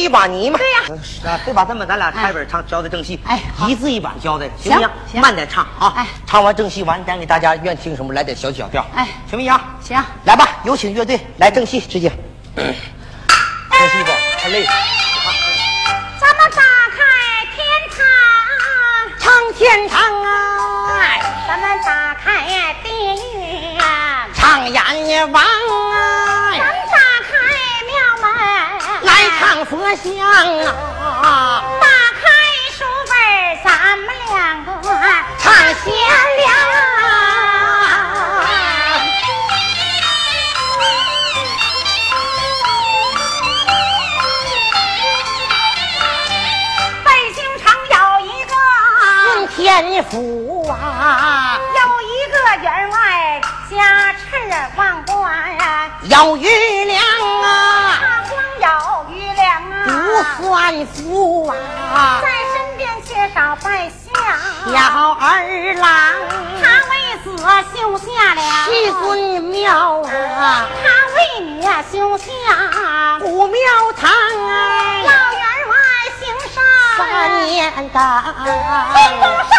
是吧起不起吧你嘛？对呀啊，对吧？这么咱俩开本唱交代正戏，哎一字一板交代，行不行？行慢点唱啊！哎唱完正戏完，咱给大家愿听什么来点小小调，哎行不行？行，来吧，有请乐队来正戏，直接。正戏吧，太累了。咱们打开天堂，唱天堂啊，咱们打开地狱啊，唱阎王门，来唱佛像啊，打开书本，咱们两个唱贤良。北京城有一个，天府啊，有一个员外家翅王官，有余粮啊，他光有余粮算富啊，在身边缺少拜相，小儿郎，他为子修下了七尊庙啊，他为你呀修下古庙堂啊，老员外行三善，年进的宫上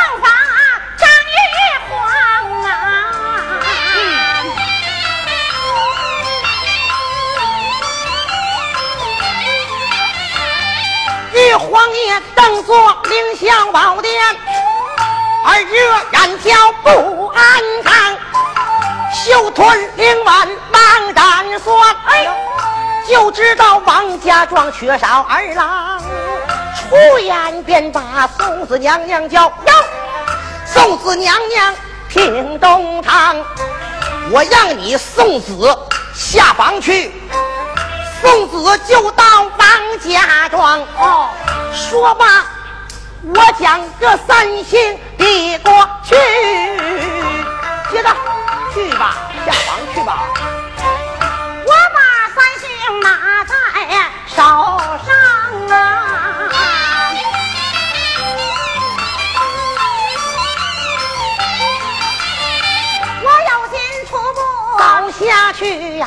袖臀灵碗忙斩算，哎，就知道王家庄缺少儿郎，出言便把宋子娘娘叫。哟，宋子娘娘听东堂，我让你送子下房去。送子就到王家庄。哦，说罢，我将这三星递过去。接着去吧，下房去吧。我把三星拿在手上啊！我有心徒步，走下去呀、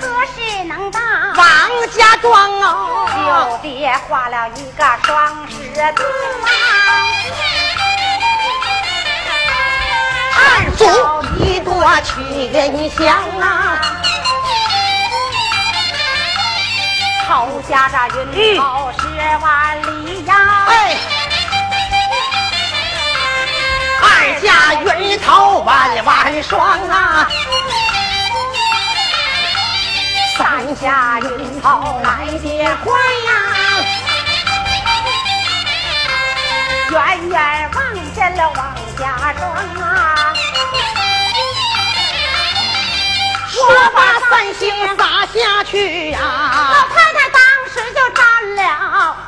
何时能到？王家庄哦，就别画了一个双十字啊！二足一朵群香啊，后加这云头十万里呀！哎，二家云头万万双啊，三下云头来得快呀！远远望见了王家庄啊！说把三星砸下去呀、老太太当时就站了。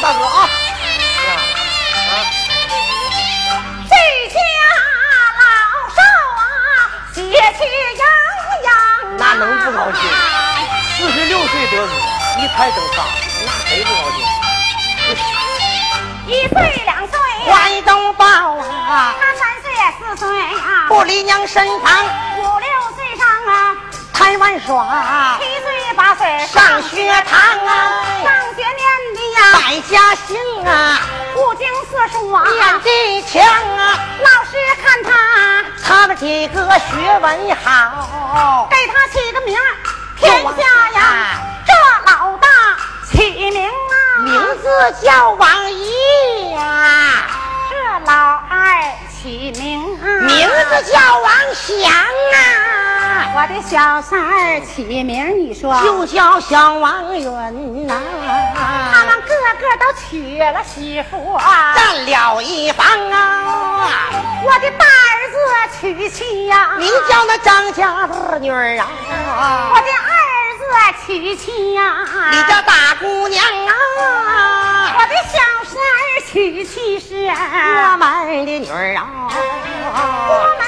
大哥啊！哎呀，啊，这家老少啊，喜气洋洋高兴？四十六岁得子，一胎整仨，那谁不高兴？一岁两岁，怀东抱啊，他三岁四岁啊，不离娘身旁，五六岁上啊，台湾耍，七岁八岁上学堂啊，上学百家姓啊，五经四书啊，念的强啊，老师看他，他们几个学文好，给他起个名儿，天下呀，这老大起名啊，名字叫王毅呀，这老二起名啊，名字叫王祥啊，我的小三儿起名，你说？就叫小王云呐。他们个个都娶了媳妇啊，占了一房啊，我的大儿子娶妻呀，名叫那张家的女儿啊，我的二儿子娶妻呀，你叫大姑娘啊，我的小三儿娶妻是我们的女儿啊，我们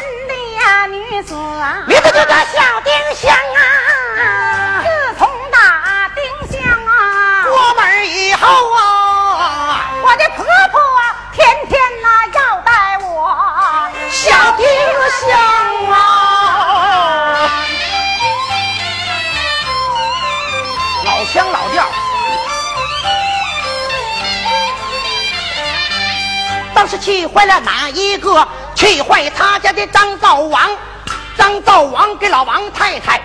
女子啊，名字就叫小丁香啊，自从打丁香啊，过门以后啊，我的婆婆天天呐要带我小丁香啊，老腔老调。当时气坏了哪一个？气坏他家的张灶王。张灶王给老王太太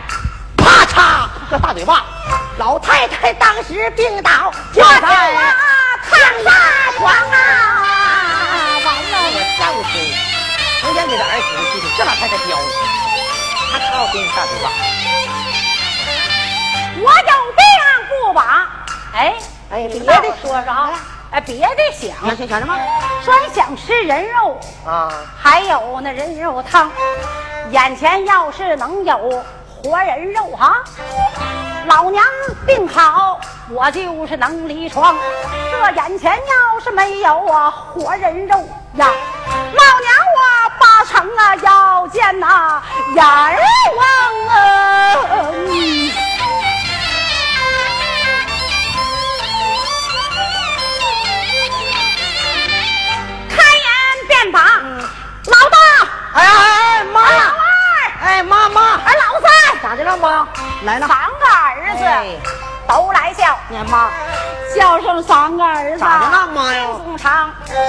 啪嚓个大嘴巴，老太太当时病倒，就在炕上床啊，完了，我上去，成天给他儿媳妇气的，这老太太彪呢，他操给你大嘴巴。我有病不把，哎哎别的说说啊，哎别的想，想什么？说想吃人肉，啊，还有那人肉汤，眼前要是能有活人肉哈，老娘病好，我就是能离床。这眼前要是没有啊活人肉呀，老娘我八成啊要见那、阎儿王啊！嗯哎哎哎妈，哎妈妈，哎老三咋的了妈？来了，三个儿子哎都来叫，你妈叫上三个儿子，咋的了妈呀？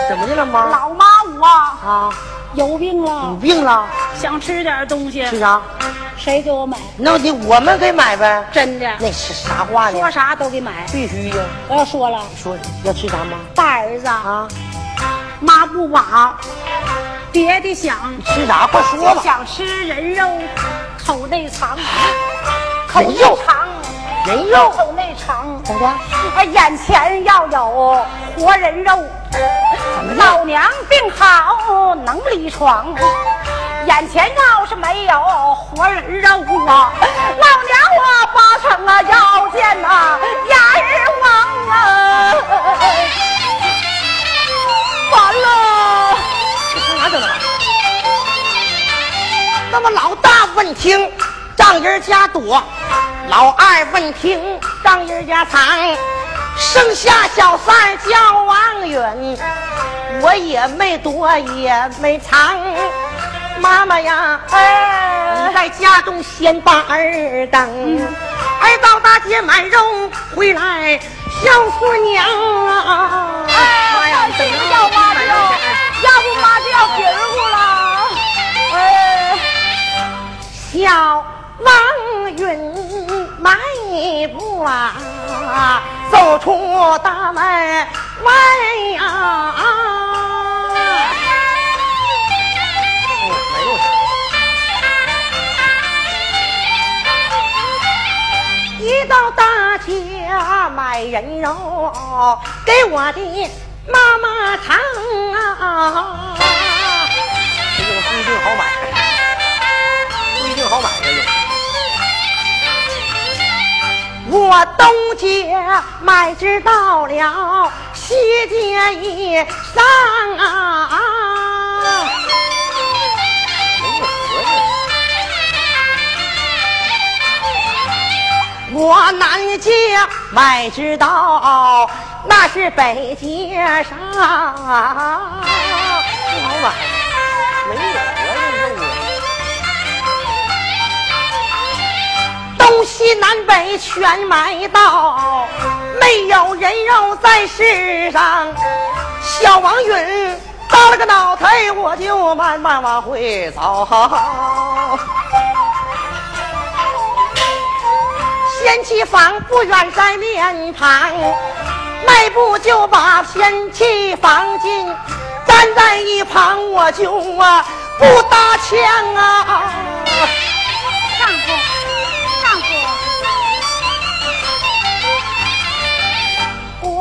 怎么的了妈？老妈我啊啊，有病了有，病了？想吃点东西，吃啥？谁给我买？那得我们给买呗。真的，那是啥话呢说？啥都给买。必须呀！我要说了，说要吃啥吗？大儿子啊，啊，妈不把别的想，吃啥？快说吧。想吃人肉，口内藏，口内藏，人肉口内藏。怎么的？哎，眼前要有活人肉？老娘病好能离床。眼前要是没有活人肉啊，老娘我八成啊要见呐阎儿王啊！完了，那么老大问听，丈人家躲；老二问听，丈人家藏。剩下小三叫王允，我也没躲也没藏。妈妈呀，哎你在家中先把儿等，儿到大街买肉回来孝顺娘啊！哎呀，等着要妈就，要不妈就要皮儿乎了。叫王允迈步啊，走出大门外呀、没有一到大街买人肉，给我的妈妈尝啊！这个不一定好买，好买这个。我东街买知道了，西街一上啊。我南街买知道，那是北街上。老板，没南北全买到，没有人肉在世上。小王允耷了个脑袋，我就慢慢往回走。贤妻房不远在面旁，迈步就把贤妻房进，站在一旁我就啊不搭腔啊。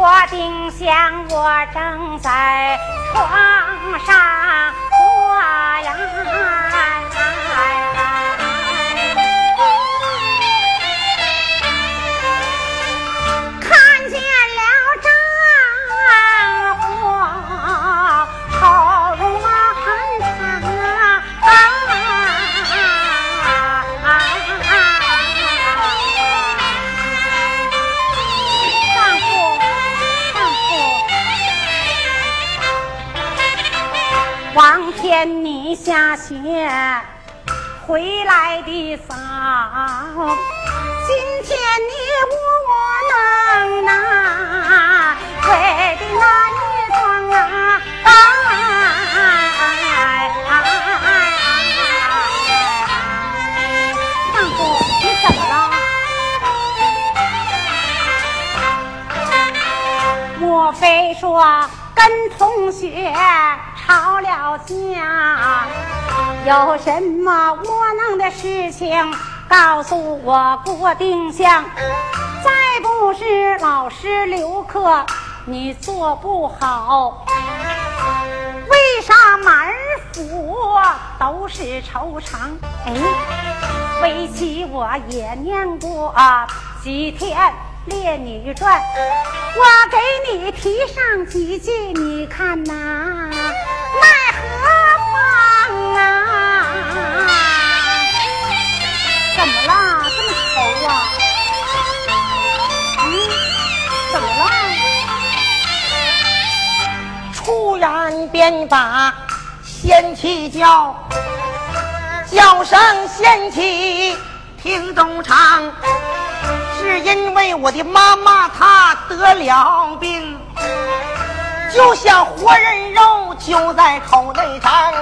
我丁香我正在床上天你下雪回来的早，今天你我能拿为的那一床啊！丈夫，你怎么了？莫非说跟同学？吵了架，有什么窝囊的事情告诉我郭丁香？再不是老师留课你做不好，为啥满府都是愁肠？哎，围棋我也念过几天。《列女传》，我给你提上几句，你看呐，奈何方啊？怎么了？这么愁啊？嗯，怎么了？突然便把仙气叫，叫声仙气听中唱。是因为我的妈妈她得了病，就像活人肉就在口内尝。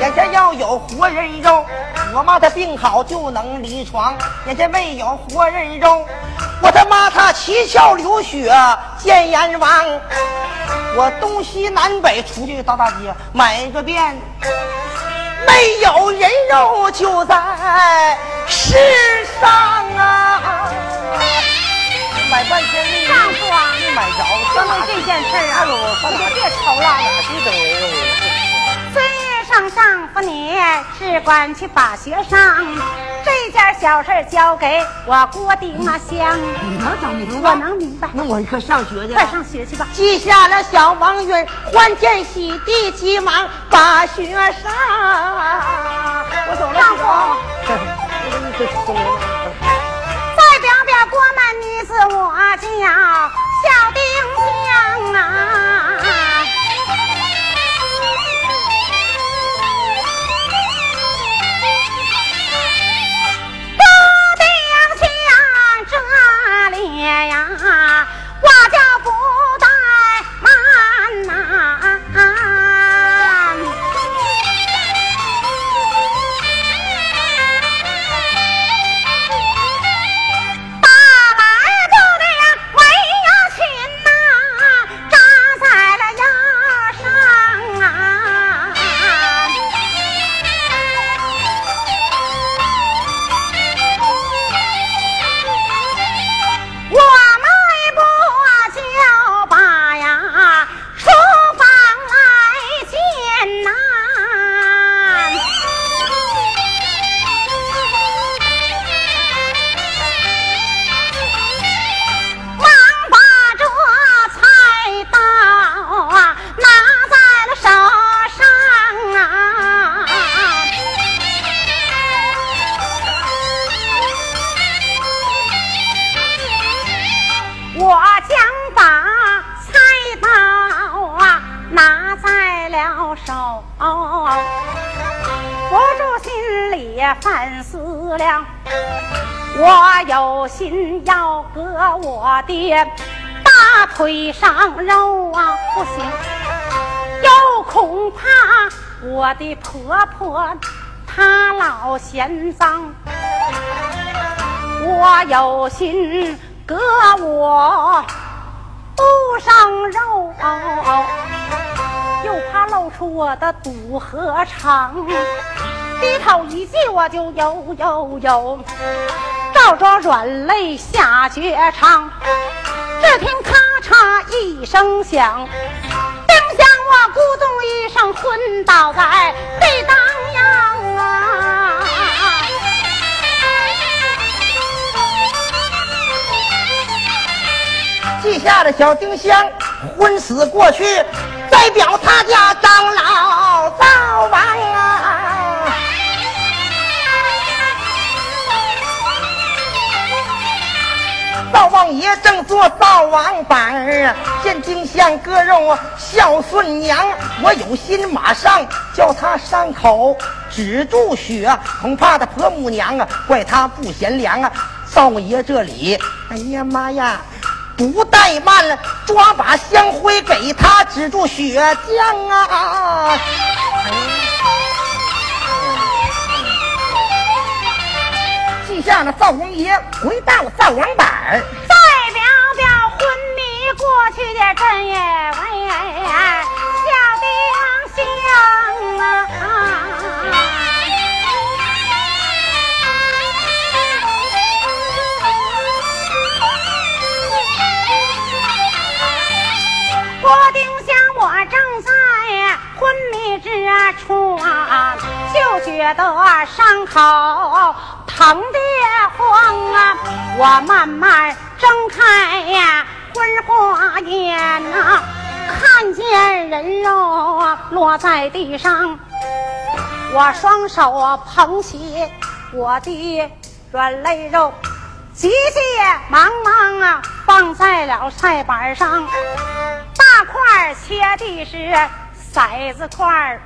眼前要有活人肉，我妈她病好就能离床。眼前没有活人肉，我他妈她七窍流血见阎王。我东西南北出去到大街买个遍，没有人肉就在世上啊。买半天，丈夫啊，没买着。就为这件事啊，你就别愁了。哪等人肉？虽上丈夫你只管去把学上，这件小事交给我郭丁香。你能整明白？我能明白。那我可上学去。快上学去吧。记下了小王云，欢天喜地，急忙把学上。我走了，丈夫。再表表郭门女子，我叫小丁大腿上肉啊，不行，又恐怕我的婆婆她老嫌脏。我有心割我肚上肉，又怕露出我的肚和肠。低头一记，我就有有有，照着软肋下绝唱。只听咔嚓一声响，丁香我咕咚一声昏倒在地当央啊！记下的小丁香昏死过去，代表他家张老灶灶王爷正做灶王板儿，见丁香割肉孝顺娘，我有心马上叫他伤口止住血，恐怕他婆母娘啊怪他不贤良啊！灶王爷这里，哎呀妈呀！不怠慢了，抓把香灰给他止住血浆啊！记下了灶王爷回到灶王板，再表表昏迷过去的真也为小丁香啊！我丁香，我正在昏迷之处啊，就觉得伤口疼的慌啊。我慢慢睁开呀昏花眼呐，看见人肉落在地上，我双手捧起我的软肋肉。急急忙忙啊，放在了菜板上，大块切的是骰子块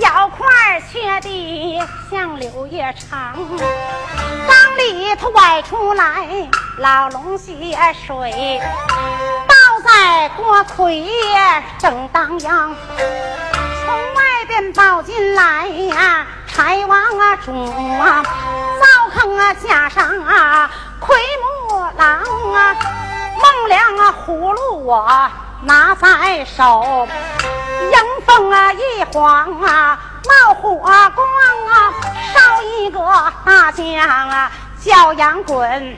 小块切的像柳叶长。缸里头崴出来老龙血水，倒在锅盔正当阳，从外边抱进来呀。柴王啊，煮啊，灶坑啊，架上啊，奎木郎啊，孟良啊，葫芦我拿在手，迎风啊一晃啊，冒火光啊，烧一个大酱啊，叫羊滚，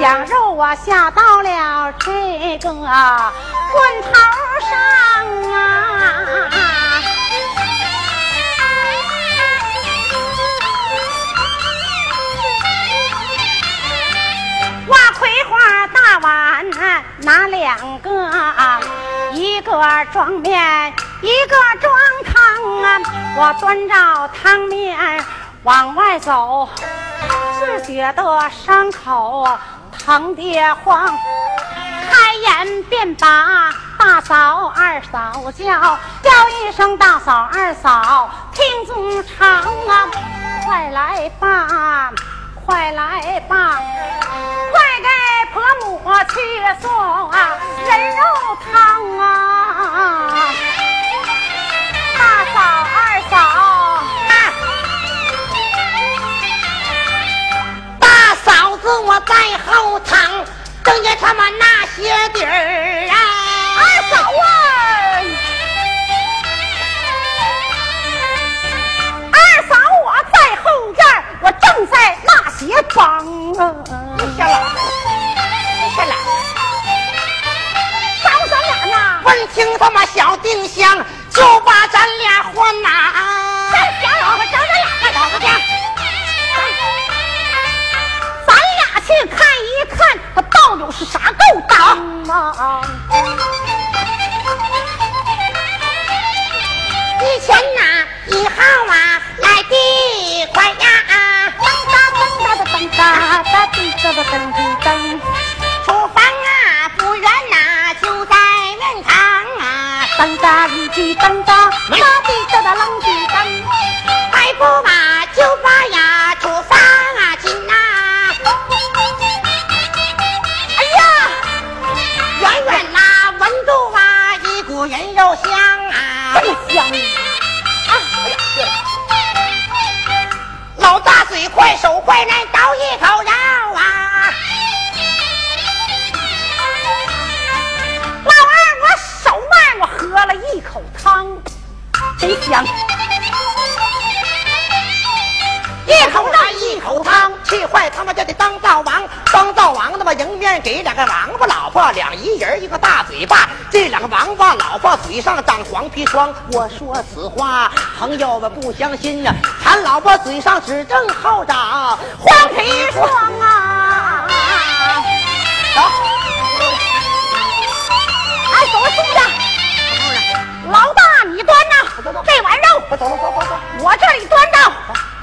将肉啊下到了这个滚头上啊。葵花大碗拿两个，一个装面，一个装汤啊。我端着汤面往外走，只觉得伤口疼得慌，开眼便把大嫂、二嫂叫，叫一声大嫂、二嫂，听足长啊，快来吧！快来吧，婆母去送啊人肉汤啊！大嫂、二嫂，大嫂子我在后堂，等见他们那些底儿啊！二嫂啊，二嫂我在后院，我正在纳鞋帮啊！听他妈小丁香，就把咱俩换呐！小老婆找咱俩干老婆去？咱俩去看一看，他到底是啥勾当啊？以前呐，以后啊，来的快呀！噔哒哒滴哒哒噔滴噔，举灯灯，拉地叫的啷举灯，白布嘛就发呀出发啊金呐、啊，哎呀，远远呐闻住啊一股人肉香啊，这么香啊！哎呀，老大嘴快手快来倒一口。一口肉一口汤气坏他们家的当灶王。当灶王那么迎面给两个王八老婆两一人一个大嘴巴。这两个王八老婆嘴上长黄皮疮我说此话朋友们不相信啊。韩老婆嘴上只正好长黄皮疮啊。走。走走走走走，我这里端着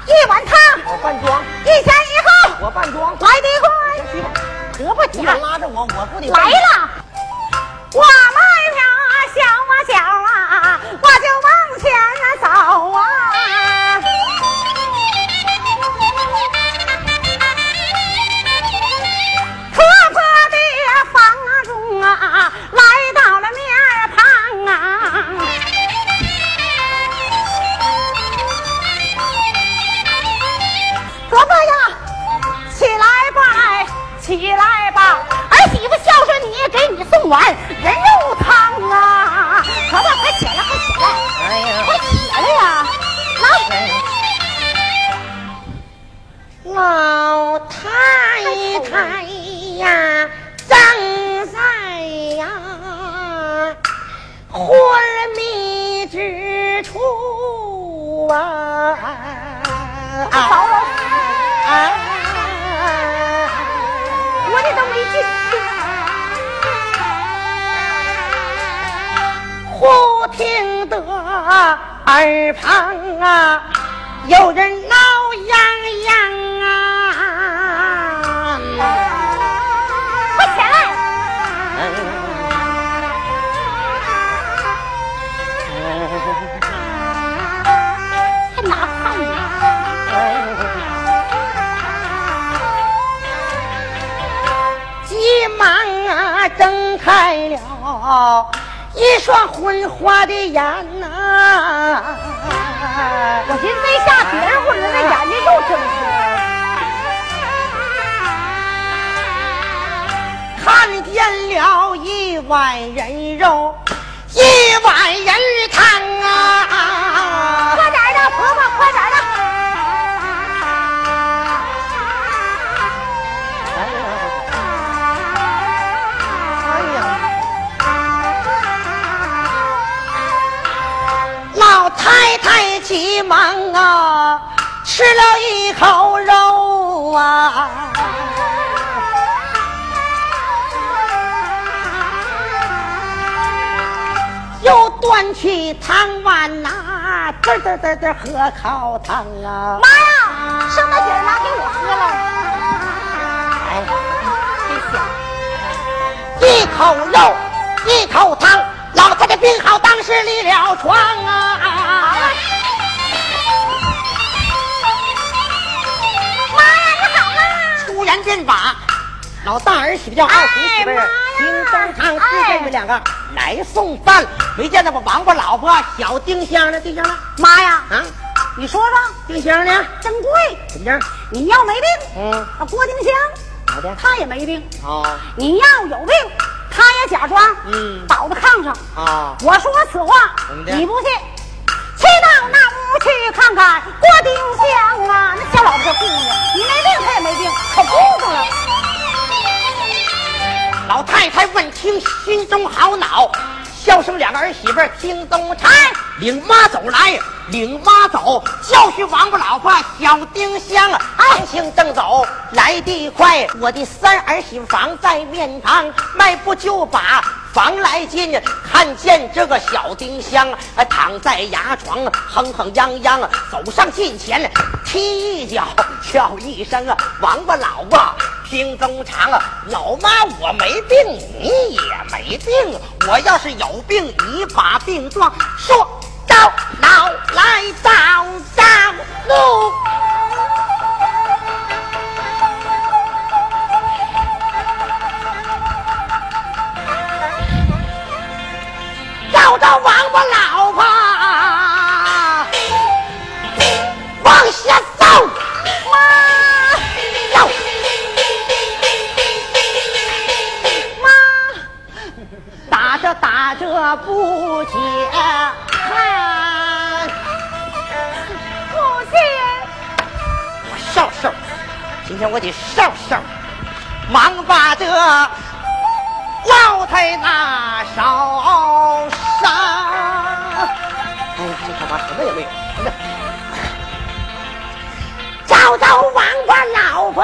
一碗汤，我扮装，一前一后，我扮装，来得快，可不你假老。拉着我，我不得来了，我迈呀，小啊小啊，我就往前走啊。啊睁开了一双昏花的眼呐、我寻思没下别人混了，那眼睛又睁开了。看见了一碗人肉，一碗人汤啊！快点的，婆婆，快点的！忙啊，吃了一口肉啊。又端起汤碗呐、滋滋滋滋喝口汤啊！妈呀，剩那底儿拿给我喝了。哎，真香！一口肉，一口汤，老太太病好，当时离了床老大儿媳妇叫二媳媳妇儿哎妈呀，听中堂自哎这们两个来送饭，没见到我王八老婆小丁香呢？丁香呢？妈呀，啊，你说说，丁香呢？真贵！怎么样？你要没病，嗯，啊，郭丁香好的。他也没病；哦，你要有病，他也假装嗯倒在炕上。啊，我说此话你不信？去到那屋去看看郭丁香啊，那小老婆可顾着，你没病他也没病，可顾着了。老太太问听心中好恼，笑声两个儿媳妇儿听东差，领妈走来，领妈走，教训王八老婆小丁香，行行正走来得快，我的三儿媳妇房在面堂，迈步就把房来进，看见这个小丁香啊躺在牙床，哼哼泱泱，走上近前，踢一脚，叫一声啊，王八老婆。听中长啊，老妈我没病，你也没病。我要是有病，你把病状说到老来找找路。找到王八了不解恨，不信，我少少，今天我得少少。忙把这老太那烧伤。哎，这他妈什么也没有。找到王八老婆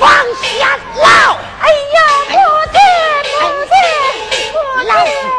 往下捞。哎呀，不见不老师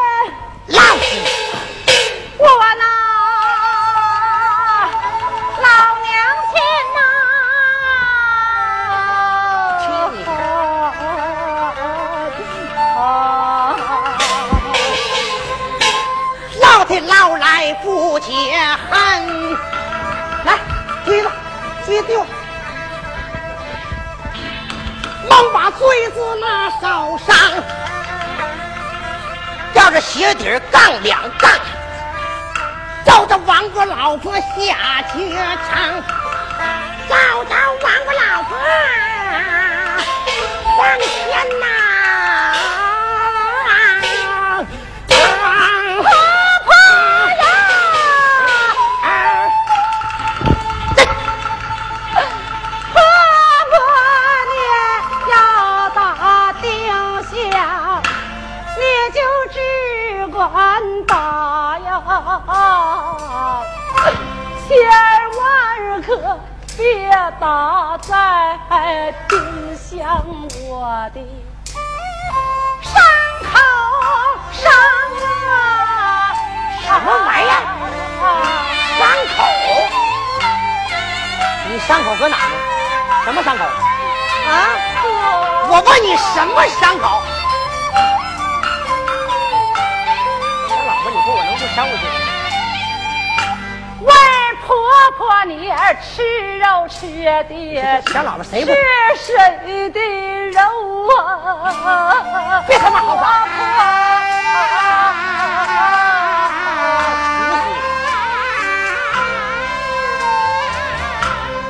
打在丁香我的伤口上啊！什么玩意儿伤口？你伤口搁哪呢？什么伤口？啊？我问你什么伤口？小老婆，你说我能不伤过去？为婆婆你吃肉吃的小谁不是谁的肉啊？别他妈好话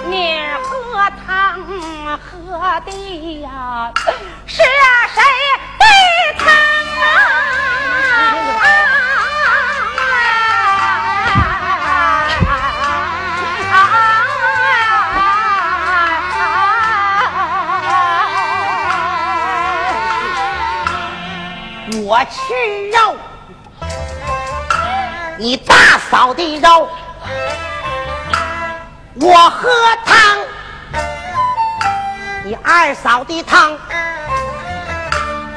你喝汤喝的呀，是谁我吃肉，你大嫂的肉，我喝汤，你二嫂的汤，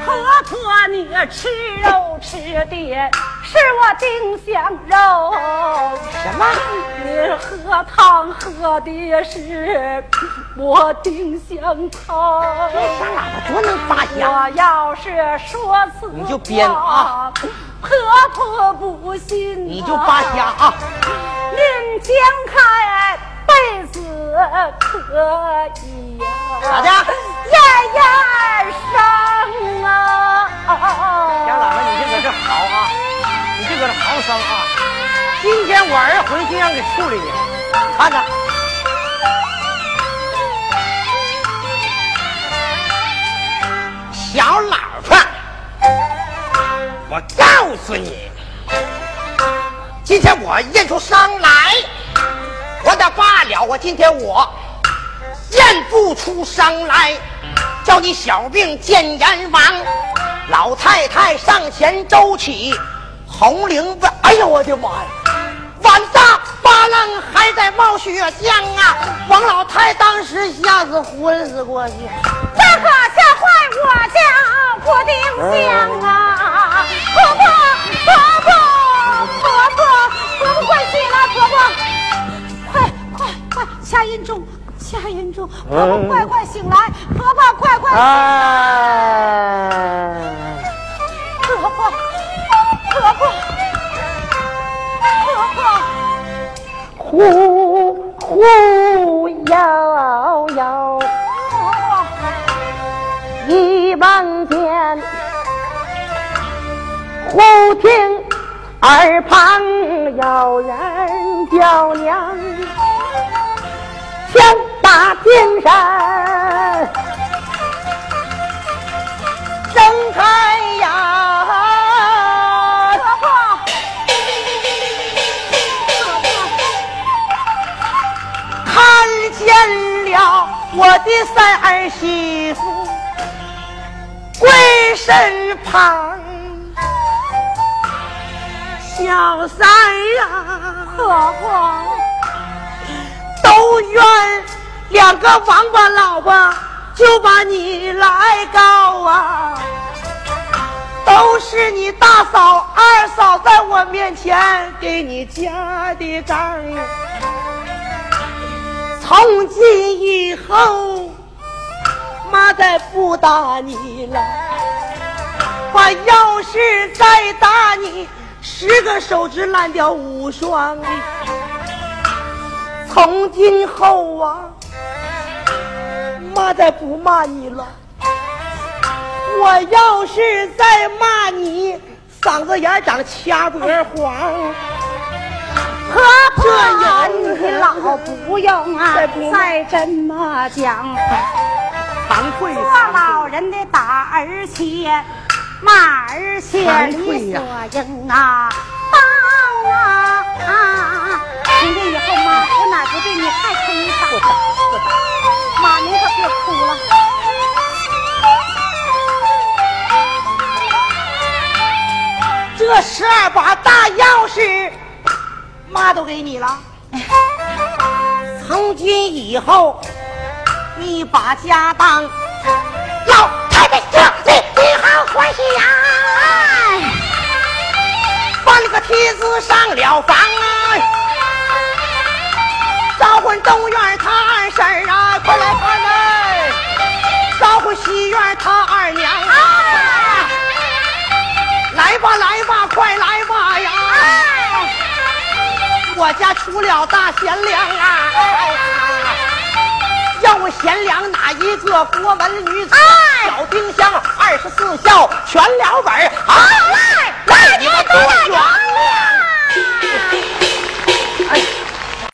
婆婆，你吃肉吃的是我丁香肉，什么？你喝汤喝的是我丁香汤。这小喇叭多能发香！我要是说此话，你就编啊！婆婆不信、你就扒瞎啊！您掀开被子可以呀、咋的燕燕生啊！小喇叭，你这可是好啊！这可是好生啊！今天我儿回去让给处理你，看着。小老婆，我告诉你，今天我验出伤来，我的罢了。我今天我验不出伤来，叫你小命见阎王。老太太上前周起，红绫子，哎呦我的妈呀！碗大八楞还在冒血浆啊！王老太当时吓死昏死过去。这可吓坏我家婆丁香啊！婆婆，婆婆，婆婆，婆婆快起来！婆婆，快快快，下阴中，下阴中！婆婆快快醒来！婆婆快快！哎，婆婆，婆婆，婆婆，呼呼摇摇，一望见，忽听耳旁有人叫娘，枪打精神，睁开的的三儿媳妇跪身旁，小三儿啊，何况都怨两个王八老婆就把你来告啊！都是你大嫂、二嫂在我面前给你加的杠。从今以后，妈再不打你了。我要是再打你，十个手指烂掉五双。从今后啊，妈再不骂你了。我要是再骂你，嗓子眼长掐脖黄。婆婆你老不用啊再不，再这么讲。惭愧，做老人的打儿切，骂儿切惭愧呀理所应啊，帮啊啊！从今以后妈，我哪不对你还可以打？妈，您可别哭了。这十二把大钥匙，妈都给你了。从今以后，你把家当老太太娘你，你好欢喜呀！搬了个梯子上了房啊，招呼东院他二婶啊，快来快来，招呼西院他二娘啊。来吧，来吧，快来吧呀！我家出了大贤良啊！叫贤良哪一个国门女子？小丁香二十四孝全了本儿。好，来，来，你们都来。